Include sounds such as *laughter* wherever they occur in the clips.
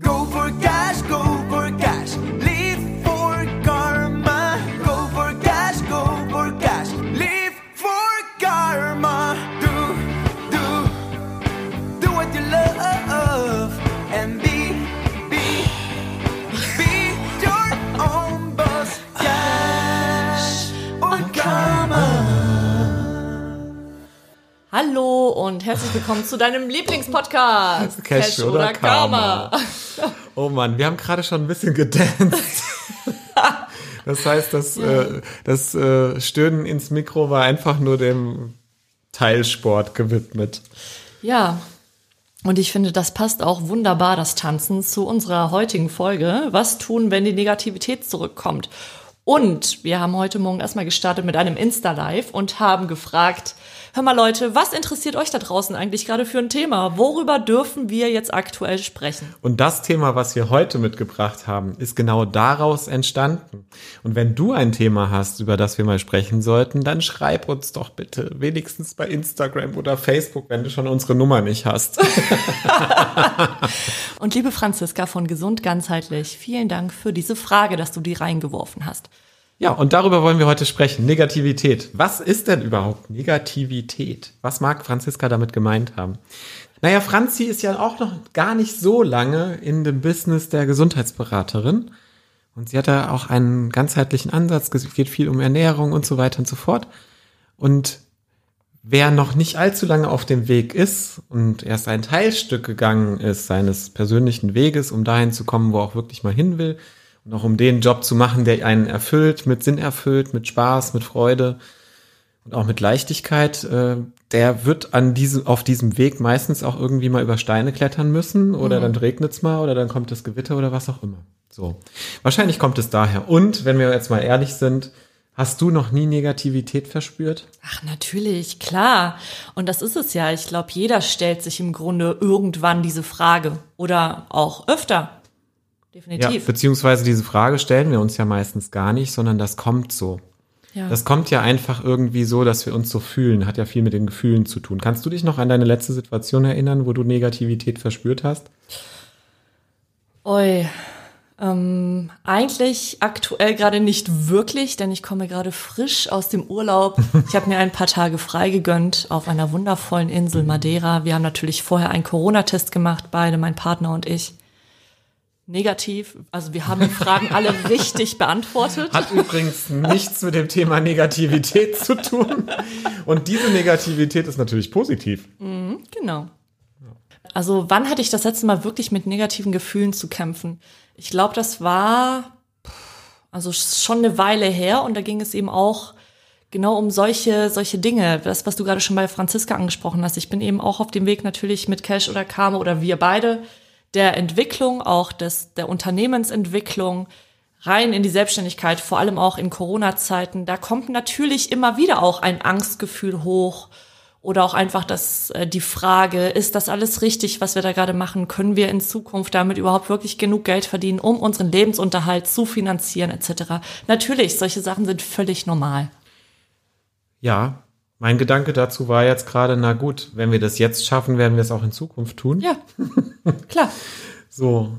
Go for cash, go for cash. Live for karma. Go for cash, go for cash. Live for karma. Do, do, do what you love. And be, be, be your own boss. Cash or karma. Hallo und herzlich willkommen zu deinem Lieblingspodcast. Cash oder Karma. Oh Mann, wir haben gerade schon ein bisschen gedanced. *laughs* Das heißt, das, äh, das äh, Stöhnen ins Mikro war einfach nur dem Teilsport gewidmet. Ja, und ich finde, das passt auch wunderbar, das Tanzen, zu unserer heutigen Folge. Was tun, wenn die Negativität zurückkommt? Und wir haben heute Morgen erstmal gestartet mit einem Insta-Live und haben gefragt, hör mal Leute, was interessiert euch da draußen eigentlich gerade für ein Thema? Worüber dürfen wir jetzt aktuell sprechen? Und das Thema, was wir heute mitgebracht haben, ist genau daraus entstanden. Und wenn du ein Thema hast, über das wir mal sprechen sollten, dann schreib uns doch bitte, wenigstens bei Instagram oder Facebook, wenn du schon unsere Nummer nicht hast. *laughs* *laughs* Und liebe Franziska von Gesund Ganzheitlich, vielen Dank für diese Frage, dass du die reingeworfen hast. Ja, und darüber wollen wir heute sprechen. Negativität. Was ist denn überhaupt Negativität? Was mag Franziska damit gemeint haben? Naja, Franzi ist ja auch noch gar nicht so lange in dem Business der Gesundheitsberaterin. Und sie hat da auch einen ganzheitlichen Ansatz. Es geht viel um Ernährung und so weiter und so fort. Und wer noch nicht allzu lange auf dem Weg ist und erst ein Teilstück gegangen ist seines persönlichen Weges, um dahin zu kommen, wo er auch wirklich mal hin will, auch um den Job zu machen, der einen erfüllt, mit Sinn erfüllt, mit Spaß, mit Freude und auch mit Leichtigkeit, äh, der wird an diesem, auf diesem Weg meistens auch irgendwie mal über Steine klettern müssen oder dann regnet's mal oder dann kommt das Gewitter oder was auch immer. So. Wahrscheinlich kommt es daher. Und wenn wir jetzt mal ehrlich sind, hast du noch nie Negativität verspürt? Ach, natürlich, klar. Und das ist es ja. Ich glaube, jeder stellt sich im Grunde irgendwann diese Frage oder auch öfter. Ja, Definitiv. beziehungsweise diese Frage stellen wir uns ja meistens gar nicht, sondern das kommt so. Ja. Das kommt ja einfach irgendwie so, dass wir uns so fühlen. Hat ja viel mit den Gefühlen zu tun. Kannst du dich noch an deine letzte Situation erinnern, wo du Negativität verspürt hast? Oi. Ähm, eigentlich aktuell gerade nicht wirklich, denn ich komme gerade frisch aus dem Urlaub. Ich habe mir ein paar Tage frei gegönnt auf einer wundervollen Insel Madeira. Wir haben natürlich vorher einen Corona-Test gemacht, beide, mein Partner und ich. Negativ. Also wir haben die Fragen alle *laughs* richtig beantwortet. Hat übrigens nichts mit dem Thema Negativität zu tun. Und diese Negativität ist natürlich positiv. Genau. Also wann hatte ich das letzte Mal wirklich mit negativen Gefühlen zu kämpfen? Ich glaube, das war also schon eine Weile her und da ging es eben auch genau um solche solche Dinge, das was du gerade schon bei Franziska angesprochen hast. Ich bin eben auch auf dem Weg natürlich mit Cash oder Karma oder wir beide der Entwicklung auch des der Unternehmensentwicklung rein in die Selbstständigkeit, vor allem auch in Corona-Zeiten. Da kommt natürlich immer wieder auch ein Angstgefühl hoch oder auch einfach das, äh, die Frage, ist das alles richtig, was wir da gerade machen? Können wir in Zukunft damit überhaupt wirklich genug Geld verdienen, um unseren Lebensunterhalt zu finanzieren etc.? Natürlich, solche Sachen sind völlig normal. Ja, mein Gedanke dazu war jetzt gerade, na gut, wenn wir das jetzt schaffen, werden wir es auch in Zukunft tun. Ja, klar. *laughs* So.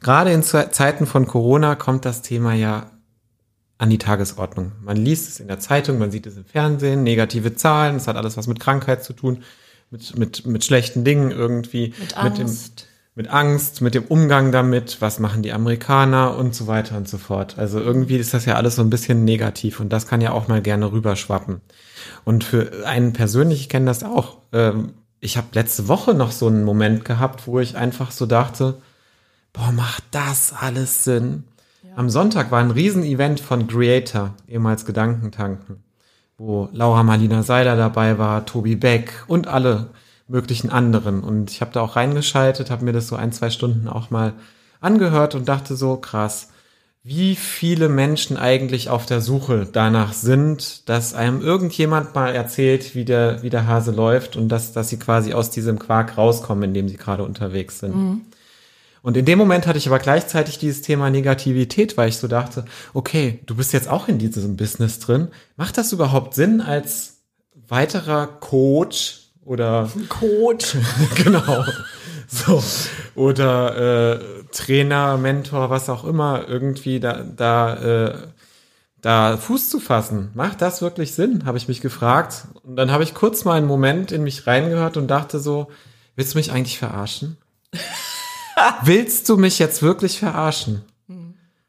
Gerade in Ze- Zeiten von Corona kommt das Thema ja an die Tagesordnung. Man liest es in der Zeitung, man sieht es im Fernsehen, negative Zahlen, es hat alles was mit Krankheit zu tun, mit, mit, mit schlechten Dingen irgendwie. Mit dem, Angst. mit Angst, mit dem Umgang damit, was machen die Amerikaner und so weiter und so fort. Also irgendwie ist das ja alles so ein bisschen negativ und das kann ja auch mal gerne rüberschwappen. Und für einen persönlich, ich kenne das auch. Ähm, ich habe letzte Woche noch so einen Moment gehabt, wo ich einfach so dachte, boah, macht das alles Sinn? Am Sonntag war ein Riesenevent von Creator, ehemals Gedankentanken, wo Laura Marlina Seiler dabei war, Tobi Beck und alle möglichen anderen. Und ich habe da auch reingeschaltet, habe mir das so ein, zwei Stunden auch mal angehört und dachte so, krass, wie viele Menschen eigentlich auf der Suche danach sind, dass einem irgendjemand mal erzählt, wie der, wie der Hase läuft und dass, dass sie quasi aus diesem Quark rauskommen, in dem sie gerade unterwegs sind. Und in dem Moment hatte ich aber gleichzeitig dieses Thema Negativität, weil ich so dachte, okay, du bist jetzt auch in diesem Business drin. Macht das überhaupt Sinn als weiterer Coach oder Coach. *laughs* genau So. Oder äh, Trainer, Mentor, was auch immer, irgendwie da, da, äh, da Fuß zu fassen. Macht das wirklich Sinn? Habe ich mich gefragt. Und dann habe ich kurz mal einen Moment in mich reingehört und dachte so, willst du mich eigentlich verarschen? *laughs* willst du mich jetzt wirklich verarschen?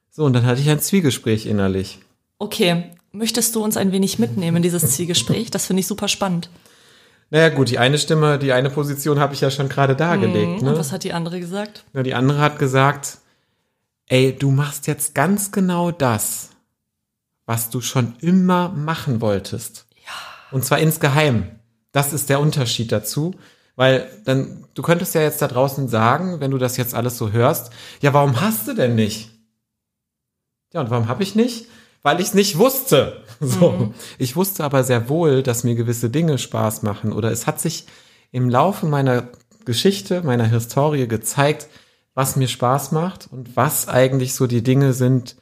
So, und dann hatte ich ein Zwiegespräch innerlich. Okay, möchtest du uns ein wenig mitnehmen in dieses Zielgespräch? Das finde ich super spannend. Naja, gut, die eine Stimme, die eine Position habe ich ja schon gerade dargelegt. Und Ne? was hat die andere gesagt? Ja, die andere hat gesagt, ey, du machst jetzt ganz genau das, was du schon immer machen wolltest. Ja. Und zwar insgeheim. Das ist der Unterschied dazu. Weil dann, du könntest ja jetzt da draußen sagen, wenn du das jetzt alles so hörst, ja, warum hast du denn nicht? Ja, und warum habe ich nicht? Weil ich es nicht wusste. *laughs* So. Ich wusste aber sehr wohl, dass mir gewisse Dinge Spaß machen. Oder es hat sich im Laufe meiner Geschichte, meiner Historie gezeigt, was mir Spaß macht und was eigentlich so die Dinge sind,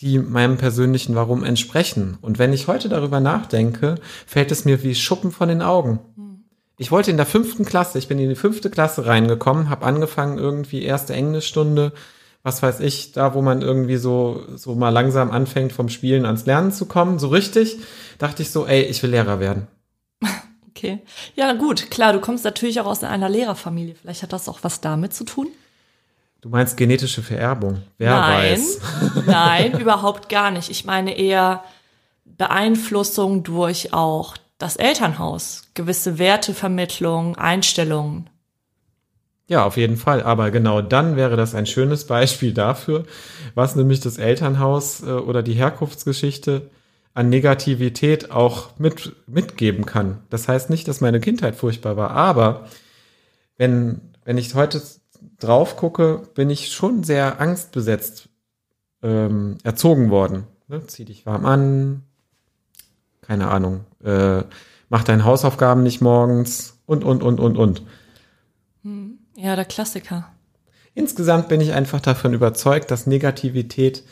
die meinem persönlichen Warum entsprechen. Und wenn ich heute darüber nachdenke, fällt es mir wie Schuppen von den Augen. Ich wollte in der fünften Klasse, ich bin in die fünfte Klasse reingekommen, habe angefangen irgendwie erste Englischstunde, was weiß ich, da wo man irgendwie so so mal langsam anfängt vom Spielen ans Lernen zu kommen, so richtig, dachte ich so, ey, ich will Lehrer werden. *laughs* Okay. Ja, gut, klar, du kommst natürlich auch aus einer Lehrerfamilie. Vielleicht hat das auch was damit zu tun. Du meinst genetische Vererbung? Wer Nein, weiß? *laughs* *laughs* nein, überhaupt gar nicht. Ich meine eher Beeinflussung durch auch das Elternhaus, gewisse Wertevermittlung, Einstellungen. Ja, auf jeden Fall. Aber genau dann wäre das ein schönes Beispiel dafür, was nämlich das Elternhaus äh, oder die Herkunftsgeschichte an Negativität auch mit, mitgeben kann. Das heißt nicht, dass meine Kindheit furchtbar war, aber wenn, wenn ich heute drauf gucke, bin ich schon sehr angstbesetzt ähm, erzogen worden. Ne? Zieh dich warm an, keine Ahnung, äh, mach deine Hausaufgaben nicht morgens und, und, und, und, und. Ja, der Klassiker. Insgesamt bin ich einfach davon überzeugt, dass Negativität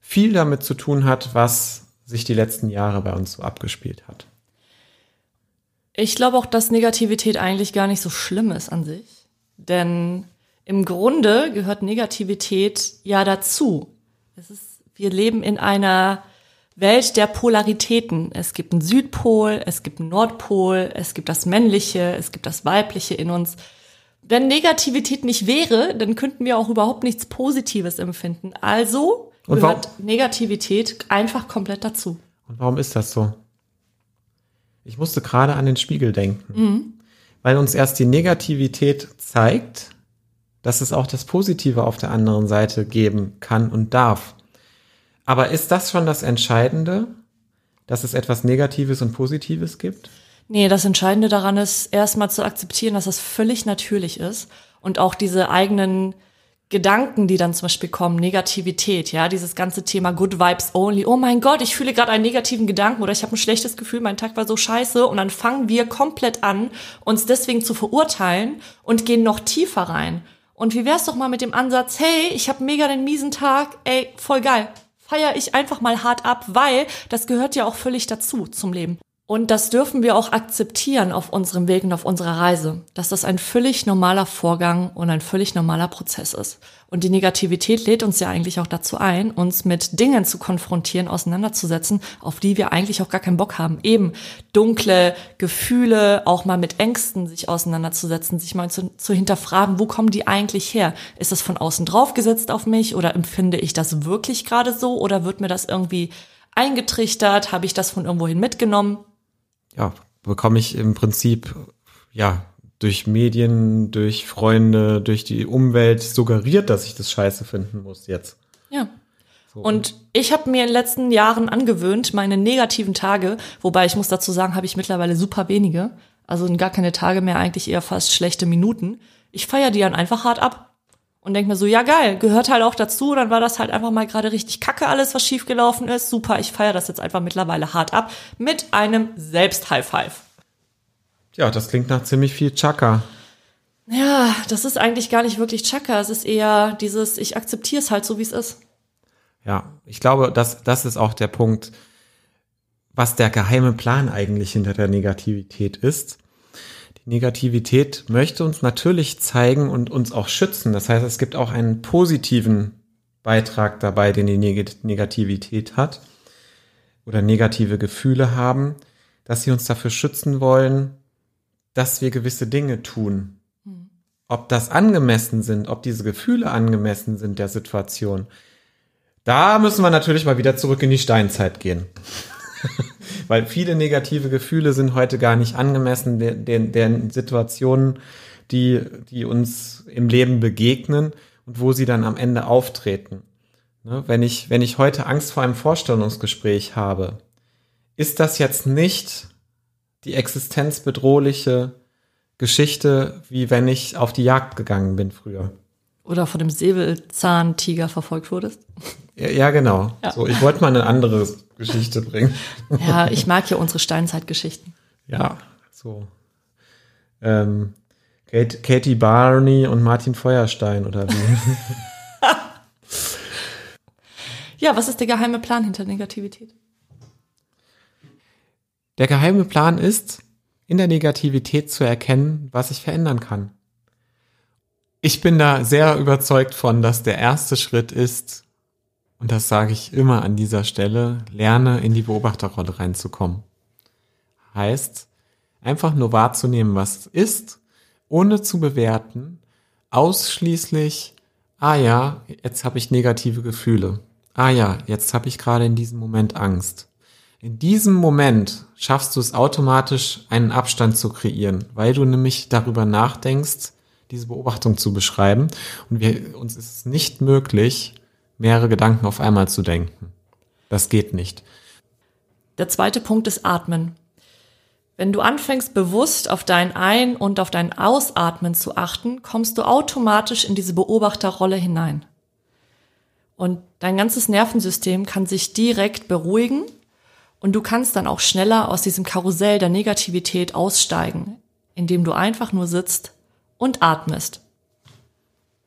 viel damit zu tun hat, was sich die letzten Jahre bei uns so abgespielt hat. Ich glaube auch, dass Negativität eigentlich gar nicht so schlimm ist an sich. Denn im Grunde gehört Negativität ja dazu. Es ist, wir leben in einer Welt der Polaritäten. Es gibt einen Südpol, es gibt einen Nordpol, es gibt das Männliche, es gibt das Weibliche in uns. Wenn Negativität nicht wäre, dann könnten wir auch überhaupt nichts Positives empfinden. Also Und gehört Negativität einfach komplett dazu. Und warum ist das so? Ich musste gerade an den Spiegel denken, weil uns erst die Negativität zeigt, dass es auch das Positive auf der anderen Seite geben kann und darf. Aber ist das schon das Entscheidende, dass es etwas Negatives und Positives gibt? Nee, das Entscheidende daran ist, erstmal zu akzeptieren, dass das völlig natürlich ist und auch diese eigenen Gedanken, die dann zum Beispiel kommen, Negativität, ja, dieses ganze Thema Good Vibes Only. Oh mein Gott, ich fühle gerade einen negativen Gedanken oder ich habe ein schlechtes Gefühl, mein Tag war so scheiße und dann fangen wir komplett an, uns deswegen zu verurteilen und gehen noch tiefer rein. Und wie wär's doch mal mit dem Ansatz, hey, ich habe mega den miesen Tag, ey, voll geil. Feier ich einfach mal hart ab, weil das gehört ja auch völlig dazu zum Leben. Und das dürfen wir auch akzeptieren auf unserem Weg und auf unserer Reise, dass das ein völlig normaler Vorgang und ein völlig normaler Prozess ist. Und die Negativität lädt uns ja eigentlich auch dazu ein, uns mit Dingen zu konfrontieren, auseinanderzusetzen, auf die wir eigentlich auch gar keinen Bock haben. Eben dunkle Gefühle, auch mal mit Ängsten sich auseinanderzusetzen, sich mal zu, zu hinterfragen, wo kommen die eigentlich her? Ist das von außen draufgesetzt auf mich oder empfinde ich das wirklich gerade so oder wird mir das irgendwie eingetrichtert? Habe ich das von irgendwohin mitgenommen? Ja, bekomme ich im Prinzip, ja, durch Medien, durch Freunde, durch die Umwelt suggeriert, dass ich das scheiße finden muss jetzt. Ja. Und ich habe mir in den letzten Jahren angewöhnt, meine negativen Tage, wobei ich muss dazu sagen, habe ich mittlerweile super wenige, also gar keine Tage mehr, eigentlich eher fast schlechte Minuten. Ich feiere die dann einfach hart ab und denk mir so, ja geil, gehört halt auch dazu. Dann war das halt einfach mal gerade richtig kacke alles, was schiefgelaufen ist. Super, ich feiere das jetzt einfach mittlerweile hart ab mit einem Selbst-High Five. Ja, das klingt nach ziemlich viel Chaka. Ja, das ist eigentlich gar nicht wirklich Chaka. Es ist eher dieses, ich akzeptiere es halt so, wie es ist. Ja, ich glaube, das, das ist auch der Punkt, was der geheime Plan eigentlich hinter der Negativität ist. Negativität möchte uns natürlich zeigen und uns auch schützen. Das heißt, es gibt auch einen positiven Beitrag dabei, den die Negativität hat oder negative Gefühle haben, dass sie uns dafür schützen wollen, dass wir gewisse Dinge tun. Ob das angemessen sind, ob diese Gefühle angemessen sind der Situation, da müssen wir natürlich mal wieder zurück in die Steinzeit gehen. *laughs* Weil viele negative Gefühle sind heute gar nicht angemessen den, den, den Situationen, die, die uns im Leben begegnen und wo sie dann am Ende auftreten. Ne? Wenn ich, wenn ich heute Angst vor einem Vorstellungsgespräch habe, ist das jetzt nicht die existenzbedrohliche Geschichte, wie wenn ich auf die Jagd gegangen bin früher. Oder vor dem Säbelzahntiger verfolgt wurdest. Ja, ja genau. Ja. So, ich wollte mal eine andere Geschichte bringen. Ja, ich mag ja unsere Steinzeitgeschichten. Ja, so. Ähm, Kate, Katie Barney und Martin Feuerstein oder wie? *laughs* ja, was ist der geheime Plan hinter Negativität? Der geheime Plan ist, in der Negativität zu erkennen, was ich verändern kann. Ich bin da sehr überzeugt von, dass der erste Schritt ist, und das sage ich immer an dieser Stelle, lerne in die Beobachterrolle reinzukommen. Heißt, einfach nur wahrzunehmen, was ist, ohne zu bewerten, ausschließlich, ah ja, jetzt habe ich negative Gefühle. Ah ja, jetzt habe ich gerade in diesem Moment Angst. In diesem Moment schaffst du es automatisch, einen Abstand zu kreieren, weil du nämlich darüber nachdenkst, diese Beobachtung zu beschreiben. Und wir, uns ist es nicht möglich, mehrere Gedanken auf einmal zu denken. Das geht nicht. Der zweite Punkt ist Atmen. Wenn du anfängst, bewusst auf dein Ein- und auf dein Ausatmen zu achten, kommst du automatisch in diese Beobachterrolle hinein. Und dein ganzes Nervensystem kann sich direkt beruhigen und du kannst dann auch schneller aus diesem Karussell der Negativität aussteigen, indem du einfach nur sitzt und atmest.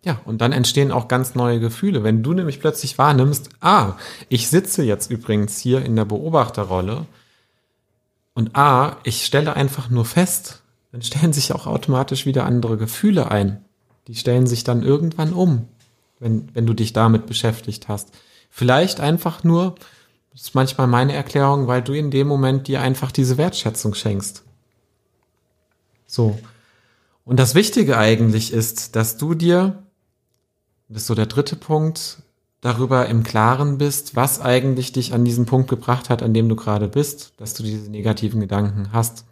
Ja, und dann entstehen auch ganz neue Gefühle. Wenn du nämlich plötzlich wahrnimmst, ah, ich sitze jetzt übrigens hier in der Beobachterrolle und ah, ich stelle einfach nur fest, dann stellen sich auch automatisch wieder andere Gefühle ein. Die stellen sich dann irgendwann um, wenn, wenn du dich damit beschäftigt hast. Vielleicht einfach nur, das ist manchmal meine Erklärung, weil du in dem Moment dir einfach diese Wertschätzung schenkst. So. Und das Wichtige eigentlich ist, dass du dir, das ist so der dritte Punkt, darüber im Klaren bist, was eigentlich dich an diesen Punkt gebracht hat, an dem du gerade bist, dass du diese negativen Gedanken hast.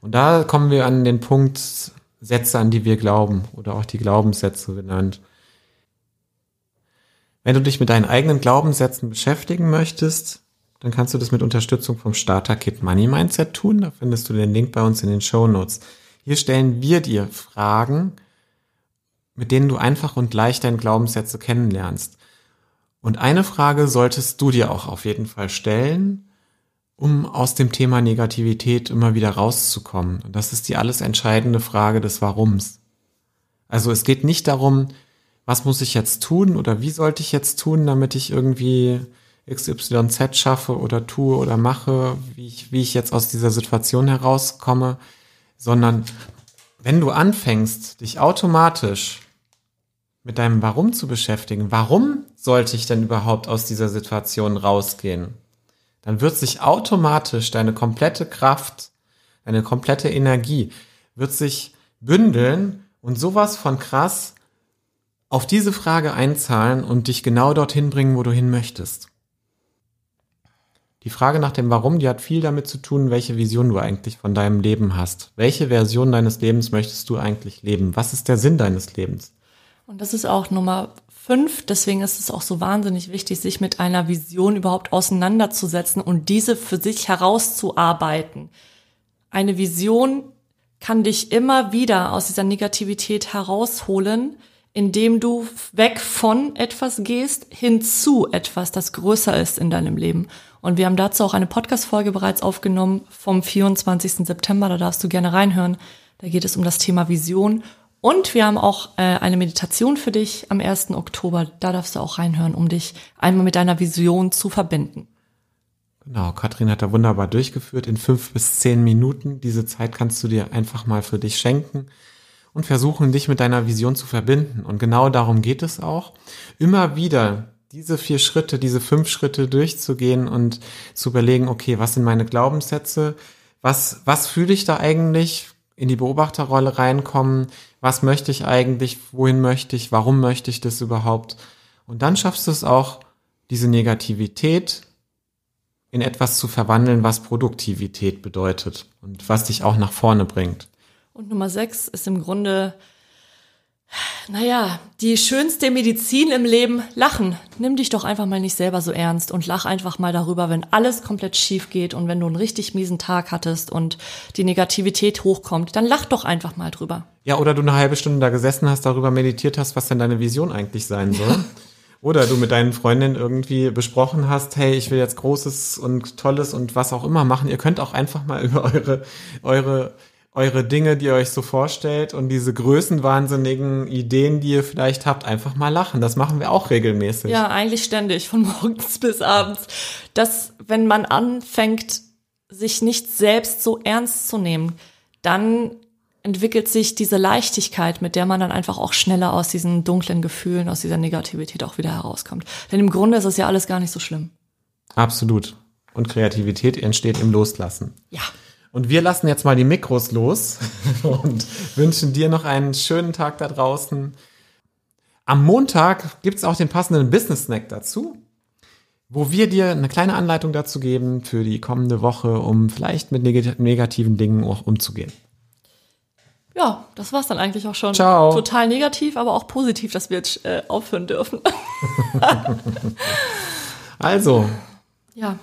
Und da kommen wir an den Punkt Sätze, an die wir glauben oder auch die Glaubenssätze genannt. Wenn du dich mit deinen eigenen Glaubenssätzen beschäftigen möchtest, dann kannst du das mit Unterstützung vom Starter Kit Money Mindset tun. Da findest du den Link bei uns in den Show Notes. Hier stellen wir dir Fragen, mit denen du einfach und leicht deine Glaubenssätze kennenlernst. Und eine Frage solltest du dir auch auf jeden Fall stellen, um aus dem Thema Negativität immer wieder rauszukommen. Und das ist die alles entscheidende Frage des Warums. Also es geht nicht darum, was muss ich jetzt tun oder wie sollte ich jetzt tun, damit ich irgendwie XYZ schaffe oder tue oder mache, wie ich, wie ich jetzt aus dieser Situation herauskomme, sondern wenn du anfängst, dich automatisch mit deinem Warum zu beschäftigen, warum sollte ich denn überhaupt aus dieser Situation rausgehen, dann wird sich automatisch deine komplette Kraft, deine komplette Energie, wird sich bündeln und sowas von krass auf diese Frage einzahlen und dich genau dorthin bringen, wo du hin möchtest. Die Frage nach dem Warum, die hat viel damit zu tun, welche Vision du eigentlich von deinem Leben hast. Welche Version deines Lebens möchtest du eigentlich leben? Was ist der Sinn deines Lebens? Und das ist auch Nummer fünf. Deswegen ist es auch so wahnsinnig wichtig, sich mit einer Vision überhaupt auseinanderzusetzen und diese für sich herauszuarbeiten. Eine Vision kann dich immer wieder aus dieser Negativität herausholen, indem du weg von etwas gehst hin zu etwas, das größer ist in deinem Leben. Und wir haben dazu auch eine Podcast-Folge bereits aufgenommen vom 24. September. Da darfst du gerne reinhören. Da geht es um das Thema Vision. Und wir haben auch äh, eine Meditation für dich am 1. Oktober. Da darfst du auch reinhören, um dich einmal mit deiner Vision zu verbinden. Genau, Katrin hat da wunderbar durchgeführt in fünf bis zehn Minuten. Diese Zeit kannst du dir einfach mal für dich schenken und versuchen, dich mit deiner Vision zu verbinden. Und genau darum geht es auch. Immer wieder diese vier Schritte, diese fünf Schritte durchzugehen und zu überlegen, okay, was sind meine Glaubenssätze? Was, was fühle ich da eigentlich? In die Beobachterrolle reinkommen. Was möchte ich eigentlich? Wohin möchte ich? Warum möchte ich das überhaupt? Und dann schaffst du es auch, diese Negativität in etwas zu verwandeln, was Produktivität bedeutet und was dich auch nach vorne bringt. Und Nummer sechs ist im Grunde, naja, die schönste Medizin im Leben, Lachen. Nimm dich doch einfach mal nicht selber so ernst und lach einfach mal darüber, wenn alles komplett schief geht und wenn du einen richtig miesen Tag hattest und die Negativität hochkommt, dann lach doch einfach mal drüber. Ja, oder du eine halbe Stunde da gesessen hast, darüber meditiert hast, was denn deine Vision eigentlich sein soll. Ja. Oder du mit deinen Freundinnen irgendwie besprochen hast, hey, ich will jetzt Großes und Tolles und was auch immer machen. Ihr könnt auch einfach mal *laughs* über eure, eure, eure Dinge, die ihr euch so vorstellt und diese größenwahnsinnigen Ideen, die ihr vielleicht habt, einfach mal lachen. Das machen wir auch regelmäßig. Ja, eigentlich ständig, von *laughs* morgens bis abends. Dass, wenn man anfängt, sich nicht selbst so ernst zu nehmen, dann entwickelt sich diese Leichtigkeit, mit der man dann einfach auch schneller aus diesen dunklen Gefühlen, aus dieser Negativität auch wieder herauskommt. Denn im Grunde ist es ja alles gar nicht so schlimm. Absolut. Und Kreativität entsteht im Loslassen. Ja. Und wir lassen jetzt mal die Mikros los *laughs* und wünschen dir noch einen schönen Tag da draußen. Am Montag gibt's auch den passenden Business Snack dazu, wo wir dir eine kleine Anleitung dazu geben für die kommende Woche, um vielleicht mit negativen Dingen auch umzugehen. Ja, das war's dann eigentlich auch schon. Ciao. Total negativ, aber auch positiv, dass wir jetzt äh, aufhören dürfen. *laughs* also. Ja.